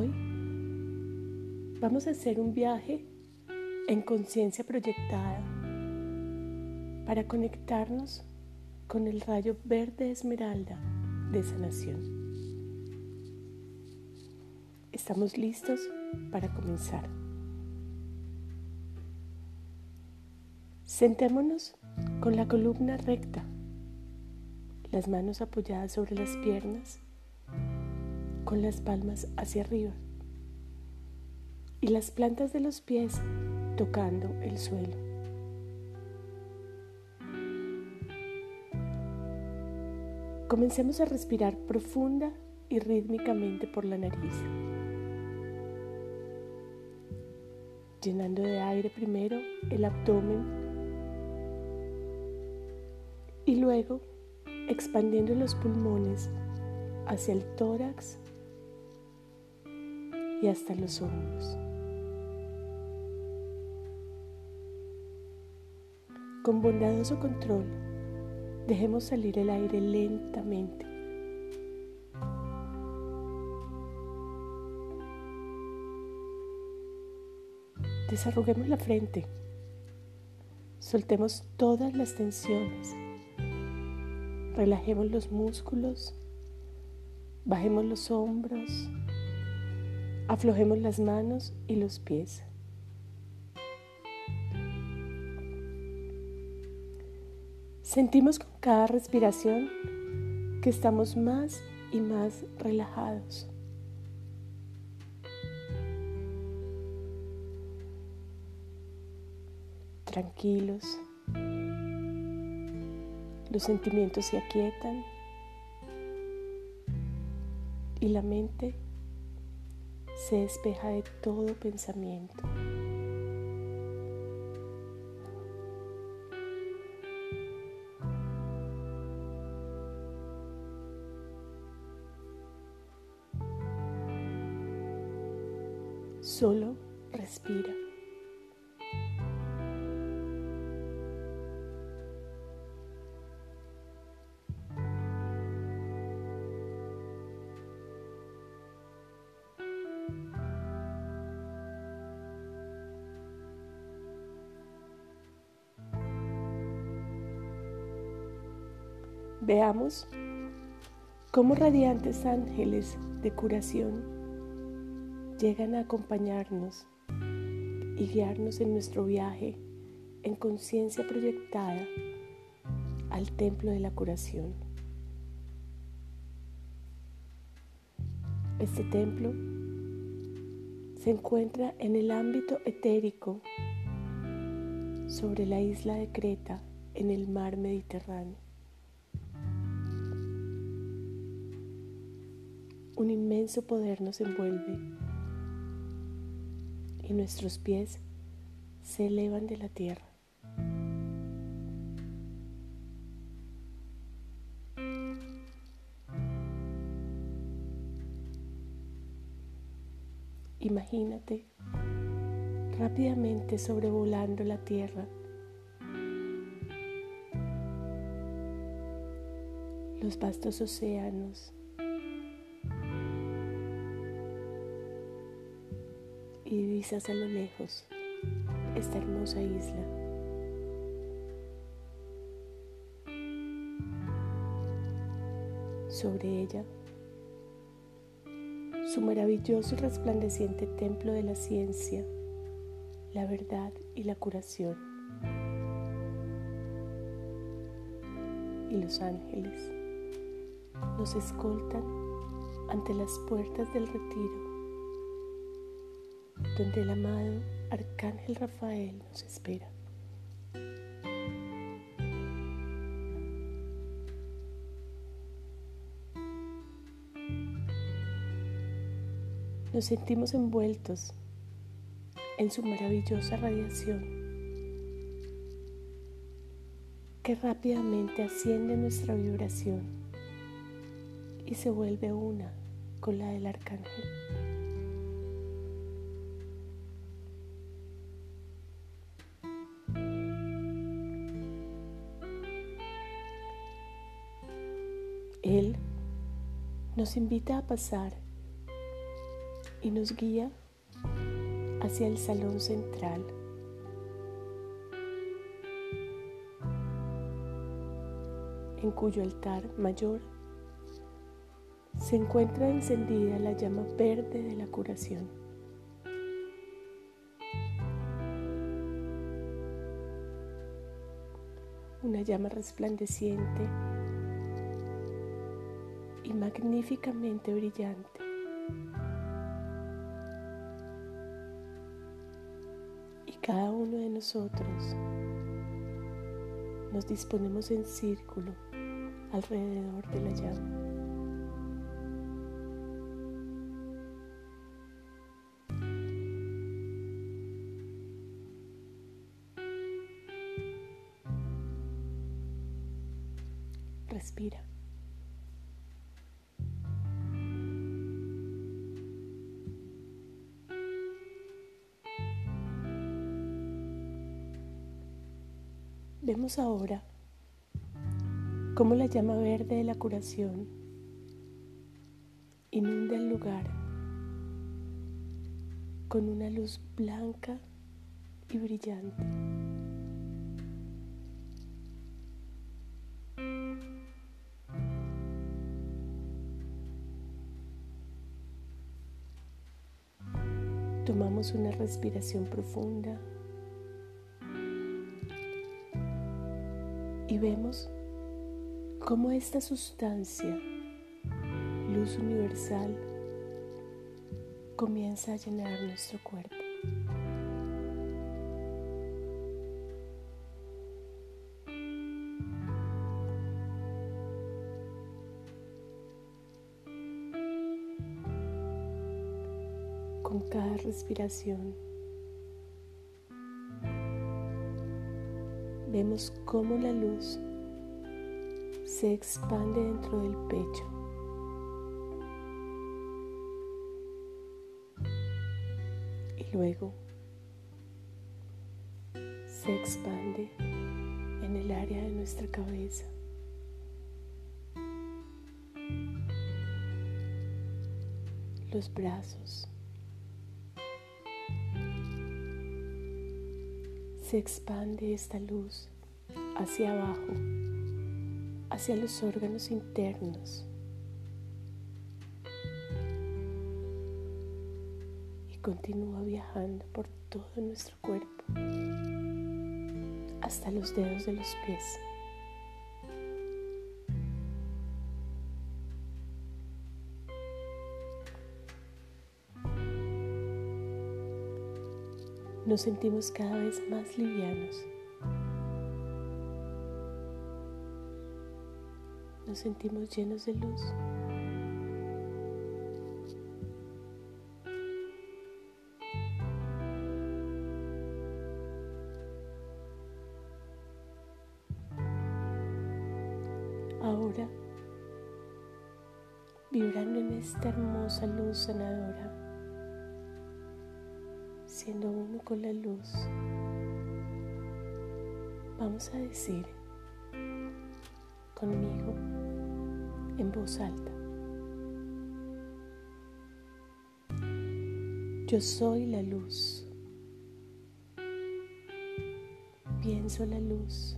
Hoy vamos a hacer un viaje en conciencia proyectada para conectarnos con el rayo verde esmeralda de sanación. Estamos listos para comenzar. Sentémonos con la columna recta, las manos apoyadas sobre las piernas, con las palmas hacia arriba y las plantas de los pies tocando el suelo. Comencemos a respirar profunda y rítmicamente por la nariz, llenando de aire primero el abdomen y luego expandiendo los pulmones hacia el tórax y hasta los hombros. Con bondadoso control, dejemos salir el aire lentamente. Desarruguemos la frente. Soltemos todas las tensiones. Relajemos los músculos. Bajemos los hombros. Aflojemos las manos y los pies. Sentimos con cada respiración que estamos más y más relajados. Tranquilos. Los sentimientos se aquietan y la mente se despeja de todo pensamiento. Solo respira. Veamos cómo radiantes ángeles de curación llegan a acompañarnos y guiarnos en nuestro viaje en conciencia proyectada al templo de la curación. Este templo se encuentra en el ámbito etérico sobre la isla de Creta en el mar Mediterráneo. Un inmenso poder nos envuelve y nuestros pies se elevan de la tierra. Imagínate rápidamente sobrevolando la tierra. Los vastos océanos divisas a lo lejos esta hermosa isla. Sobre ella, su maravilloso y resplandeciente templo de la ciencia, la verdad y la curación. Y los ángeles nos escoltan ante las puertas del retiro donde el amado Arcángel Rafael nos espera. Nos sentimos envueltos en su maravillosa radiación que rápidamente asciende nuestra vibración y se vuelve una con la del arcángel. Él nos invita a pasar y nos guía hacia el salón central. en cuyo altar mayor se encuentra encendida la llama verde de la curación. Una llama resplandeciente y magníficamente brillante. Y cada uno de nosotros nos disponemos en círculo alrededor de la llama. Vemos ahora cómo la llama verde de la curación inunda el lugar con una luz blanca y brillante. Tomamos una respiración profunda y vemos cómo esta sustancia, luz universal, comienza a llenar nuestro cuerpo. Con cada respiración vemos cómo la luz se expande dentro del pecho. Y luego se expande en el área de nuestra cabeza. Los brazos. Se expande esta luz hacia abajo, hacia los órganos internos. Y continúa viajando por todo nuestro cuerpo, hasta los dedos de los pies. Nos sentimos cada vez más livianos. Nos sentimos llenos de luz. Ahora, vibrando en esta hermosa luz sanadora, siendo uno con la luz, vamos a decir conmigo en voz alta. Yo soy la luz. Pienso la luz.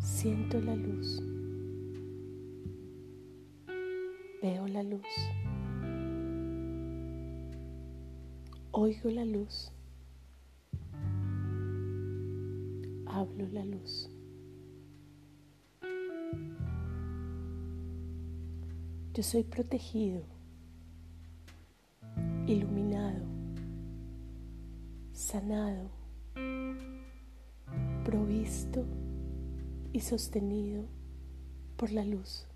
Siento la luz. Veo la luz. Oigo la luz. Hablo la luz. Yo soy protegido, iluminado, sanado, provisto y sostenido por la luz.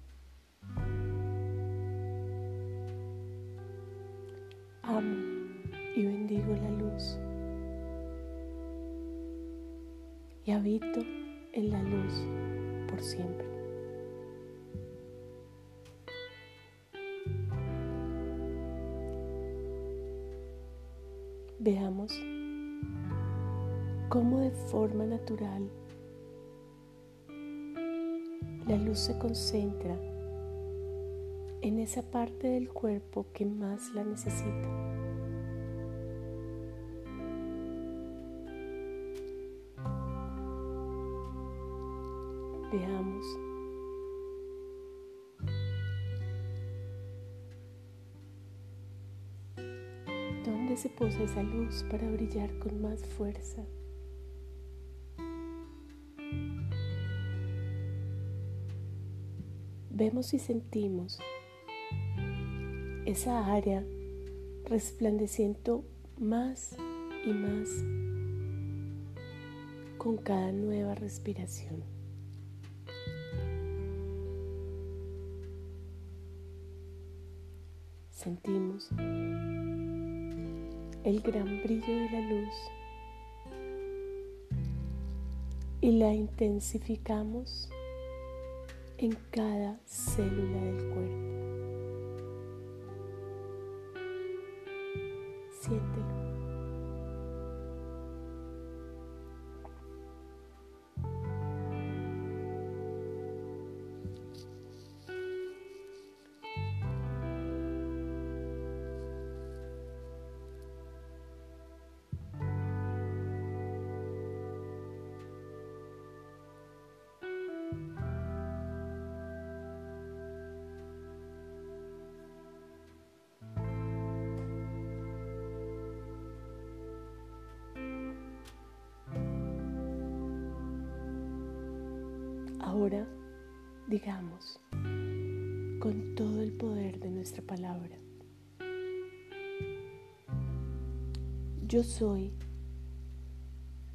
Amo y bendigo la luz. Y habito en la luz por siempre. Veamos cómo de forma natural la luz se concentra en esa parte del cuerpo que más la necesita. Veamos dónde se posa esa luz para brillar con más fuerza. Vemos y sentimos esa área resplandeciendo más y más con cada nueva respiración. Sentimos el gran brillo de la luz y la intensificamos en cada célula del cuerpo. Siéntelo. Ahora digamos con todo el poder de nuestra palabra, yo soy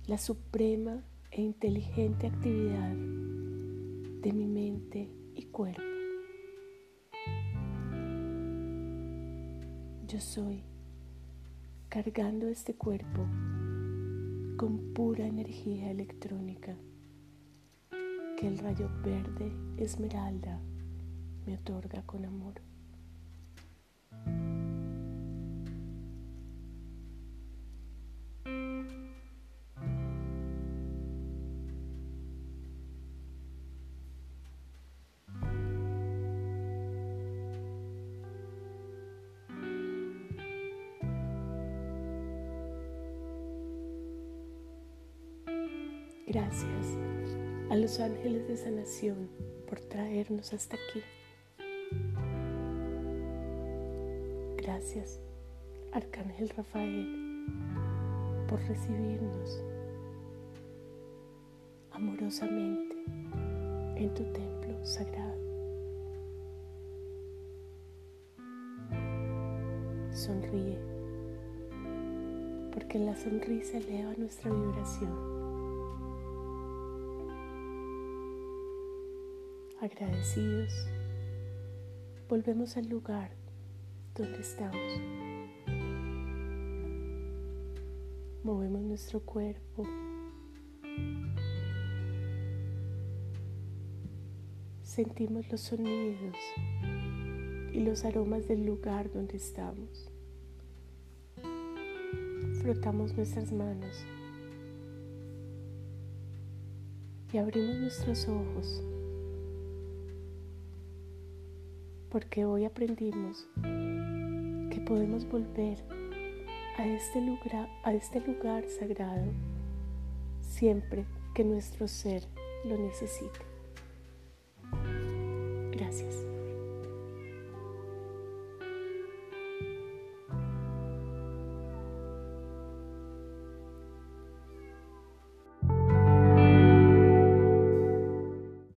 la suprema e inteligente actividad de mi mente y cuerpo. Yo soy cargando este cuerpo con pura energía electrónica que el rayo verde esmeralda me otorga con amor. Gracias a los ángeles de sanación por traernos hasta aquí. Gracias, Arcángel Rafael, por recibirnos amorosamente en tu templo sagrado. Sonríe, porque la sonrisa eleva nuestra vibración. Agradecidos, volvemos al lugar donde estamos. Movemos nuestro cuerpo. Sentimos los sonidos y los aromas del lugar donde estamos. Frotamos nuestras manos y abrimos nuestros ojos porque hoy aprendimos que podemos volver a este lugar, a este lugar sagrado siempre que nuestro ser lo necesite. Gracias.